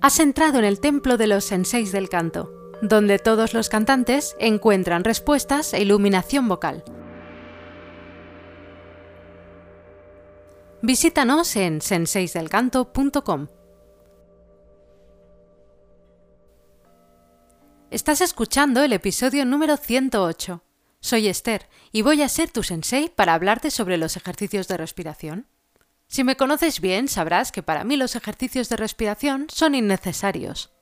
Has entrado en el templo de los senseis del canto, donde todos los cantantes encuentran respuestas e iluminación vocal. Visítanos en senseisdelcanto.com. Estás escuchando el episodio número 108. Soy Esther y voy a ser tu sensei para hablarte sobre los ejercicios de respiración. Si me conoces bien, sabrás que para mí los ejercicios de respiración son innecesarios.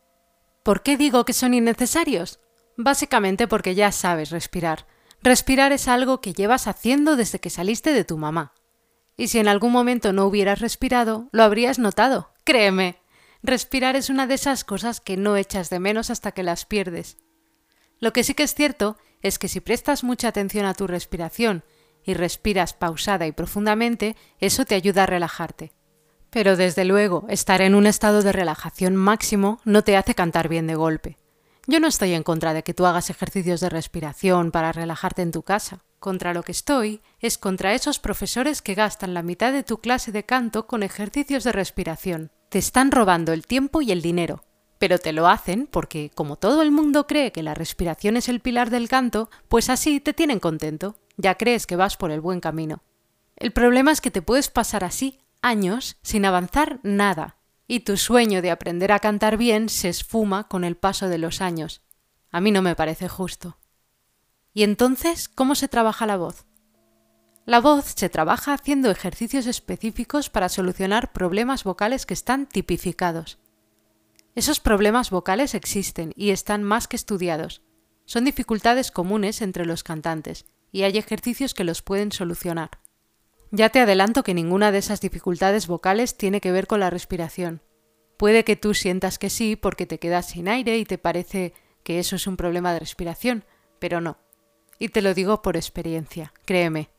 ¿Por qué digo que son innecesarios? Básicamente porque ya sabes respirar. Respirar es algo que llevas haciendo desde que saliste de tu mamá. Y si en algún momento no hubieras respirado, lo habrías notado, créeme. Respirar es una de esas cosas que no echas de menos hasta que las pierdes. Lo que sí que es cierto es que si prestas mucha atención a tu respiración y respiras pausada y profundamente, eso te ayuda a relajarte. Pero desde luego, estar en un estado de relajación máximo no te hace cantar bien de golpe. Yo no estoy en contra de que tú hagas ejercicios de respiración para relajarte en tu casa. Contra lo que estoy es contra esos profesores que gastan la mitad de tu clase de canto con ejercicios de respiración. Te están robando el tiempo y el dinero. Pero te lo hacen porque, como todo el mundo cree que la respiración es el pilar del canto, pues así te tienen contento ya crees que vas por el buen camino. El problema es que te puedes pasar así años sin avanzar nada, y tu sueño de aprender a cantar bien se esfuma con el paso de los años. A mí no me parece justo. ¿Y entonces cómo se trabaja la voz? La voz se trabaja haciendo ejercicios específicos para solucionar problemas vocales que están tipificados. Esos problemas vocales existen y están más que estudiados. Son dificultades comunes entre los cantantes y hay ejercicios que los pueden solucionar. Ya te adelanto que ninguna de esas dificultades vocales tiene que ver con la respiración. Puede que tú sientas que sí porque te quedas sin aire y te parece que eso es un problema de respiración, pero no. Y te lo digo por experiencia, créeme.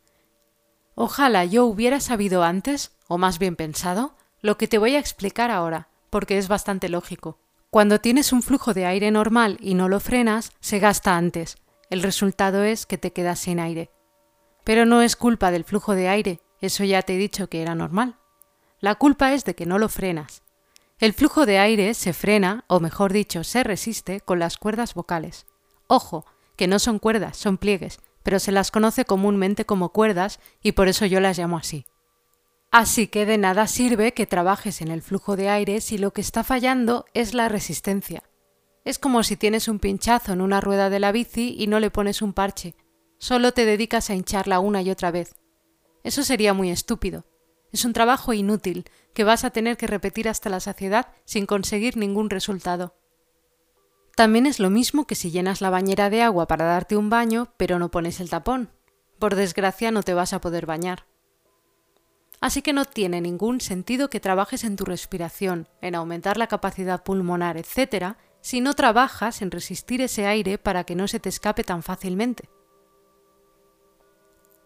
Ojalá yo hubiera sabido antes, o más bien pensado, lo que te voy a explicar ahora, porque es bastante lógico. Cuando tienes un flujo de aire normal y no lo frenas, se gasta antes, el resultado es que te quedas sin aire. Pero no es culpa del flujo de aire, eso ya te he dicho que era normal. La culpa es de que no lo frenas. El flujo de aire se frena, o mejor dicho, se resiste con las cuerdas vocales. Ojo, que no son cuerdas, son pliegues, pero se las conoce comúnmente como cuerdas y por eso yo las llamo así. Así que de nada sirve que trabajes en el flujo de aire si lo que está fallando es la resistencia. Es como si tienes un pinchazo en una rueda de la bici y no le pones un parche, solo te dedicas a hincharla una y otra vez. Eso sería muy estúpido. Es un trabajo inútil que vas a tener que repetir hasta la saciedad sin conseguir ningún resultado. También es lo mismo que si llenas la bañera de agua para darte un baño, pero no pones el tapón. Por desgracia no te vas a poder bañar. Así que no tiene ningún sentido que trabajes en tu respiración, en aumentar la capacidad pulmonar, etc., si no trabajas en resistir ese aire para que no se te escape tan fácilmente.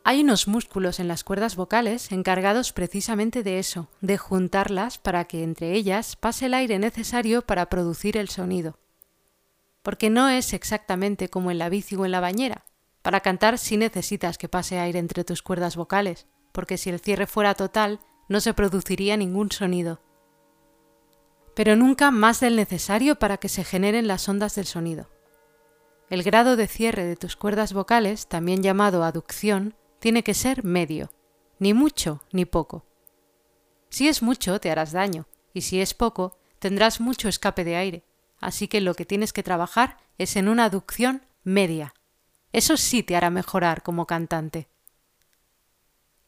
Hay unos músculos en las cuerdas vocales encargados precisamente de eso, de juntarlas para que entre ellas pase el aire necesario para producir el sonido. Porque no es exactamente como en la bici o en la bañera. Para cantar sí necesitas que pase aire entre tus cuerdas vocales, porque si el cierre fuera total no se produciría ningún sonido pero nunca más del necesario para que se generen las ondas del sonido. El grado de cierre de tus cuerdas vocales, también llamado aducción, tiene que ser medio, ni mucho ni poco. Si es mucho, te harás daño, y si es poco, tendrás mucho escape de aire, así que lo que tienes que trabajar es en una aducción media. Eso sí te hará mejorar como cantante.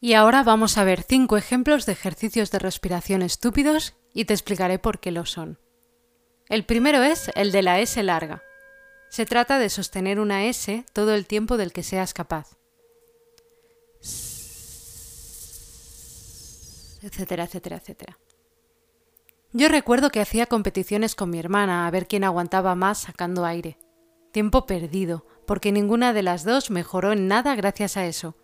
Y ahora vamos a ver cinco ejemplos de ejercicios de respiración estúpidos y te explicaré por qué lo son. El primero es el de la S larga. Se trata de sostener una S todo el tiempo del que seas capaz. etcétera, etcétera, etcétera. Yo recuerdo que hacía competiciones con mi hermana a ver quién aguantaba más sacando aire. Tiempo perdido, porque ninguna de las dos mejoró en nada gracias a eso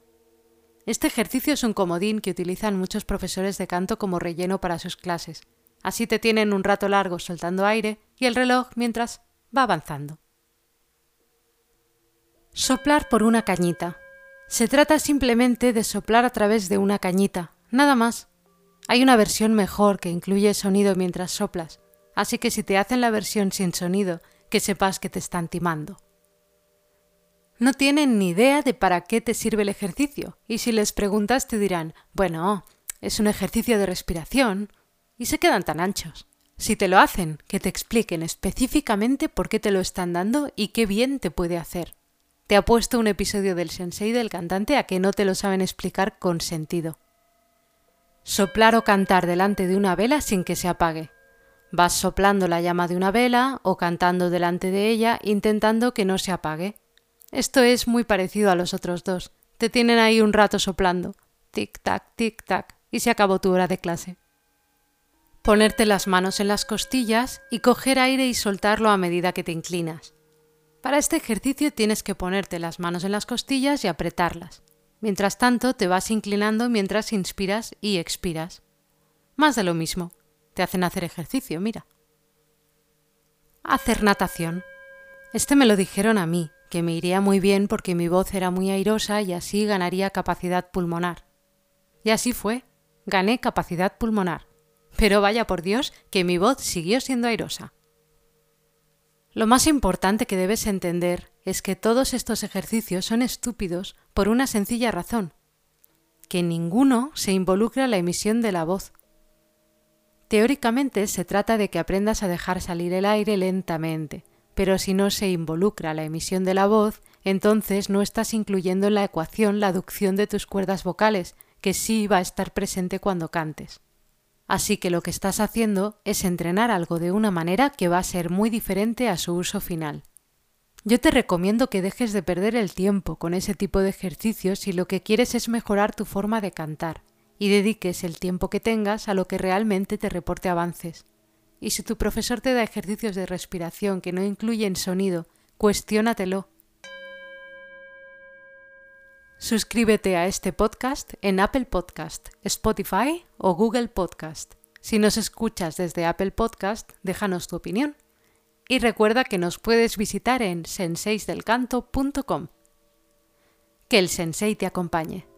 este ejercicio es un comodín que utilizan muchos profesores de canto como relleno para sus clases. Así te tienen un rato largo soltando aire y el reloj mientras va avanzando. Soplar por una cañita. Se trata simplemente de soplar a través de una cañita, nada más. Hay una versión mejor que incluye sonido mientras soplas, así que si te hacen la versión sin sonido, que sepas que te están timando. No tienen ni idea de para qué te sirve el ejercicio, y si les preguntas te dirán, bueno, es un ejercicio de respiración, y se quedan tan anchos. Si te lo hacen, que te expliquen específicamente por qué te lo están dando y qué bien te puede hacer. Te ha puesto un episodio del sensei del cantante a que no te lo saben explicar con sentido. Soplar o cantar delante de una vela sin que se apague. Vas soplando la llama de una vela o cantando delante de ella intentando que no se apague. Esto es muy parecido a los otros dos. Te tienen ahí un rato soplando. Tic-tac, tic-tac. Y se acabó tu hora de clase. Ponerte las manos en las costillas y coger aire y soltarlo a medida que te inclinas. Para este ejercicio tienes que ponerte las manos en las costillas y apretarlas. Mientras tanto, te vas inclinando mientras inspiras y expiras. Más de lo mismo. Te hacen hacer ejercicio, mira. Hacer natación. Este me lo dijeron a mí, que me iría muy bien porque mi voz era muy airosa y así ganaría capacidad pulmonar. Y así fue. Gané capacidad pulmonar. Pero vaya por Dios que mi voz siguió siendo airosa. Lo más importante que debes entender es que todos estos ejercicios son estúpidos por una sencilla razón, que ninguno se involucra en la emisión de la voz. Teóricamente se trata de que aprendas a dejar salir el aire lentamente, pero si no se involucra la emisión de la voz, entonces no estás incluyendo en la ecuación la aducción de tus cuerdas vocales, que sí va a estar presente cuando cantes. Así que lo que estás haciendo es entrenar algo de una manera que va a ser muy diferente a su uso final. Yo te recomiendo que dejes de perder el tiempo con ese tipo de ejercicios si lo que quieres es mejorar tu forma de cantar y dediques el tiempo que tengas a lo que realmente te reporte avances. Y si tu profesor te da ejercicios de respiración que no incluyen sonido, cuestiónatelo Suscríbete a este podcast en Apple Podcast, Spotify o Google Podcast. Si nos escuchas desde Apple Podcast, déjanos tu opinión. Y recuerda que nos puedes visitar en senseisdelcanto.com. Que el sensei te acompañe.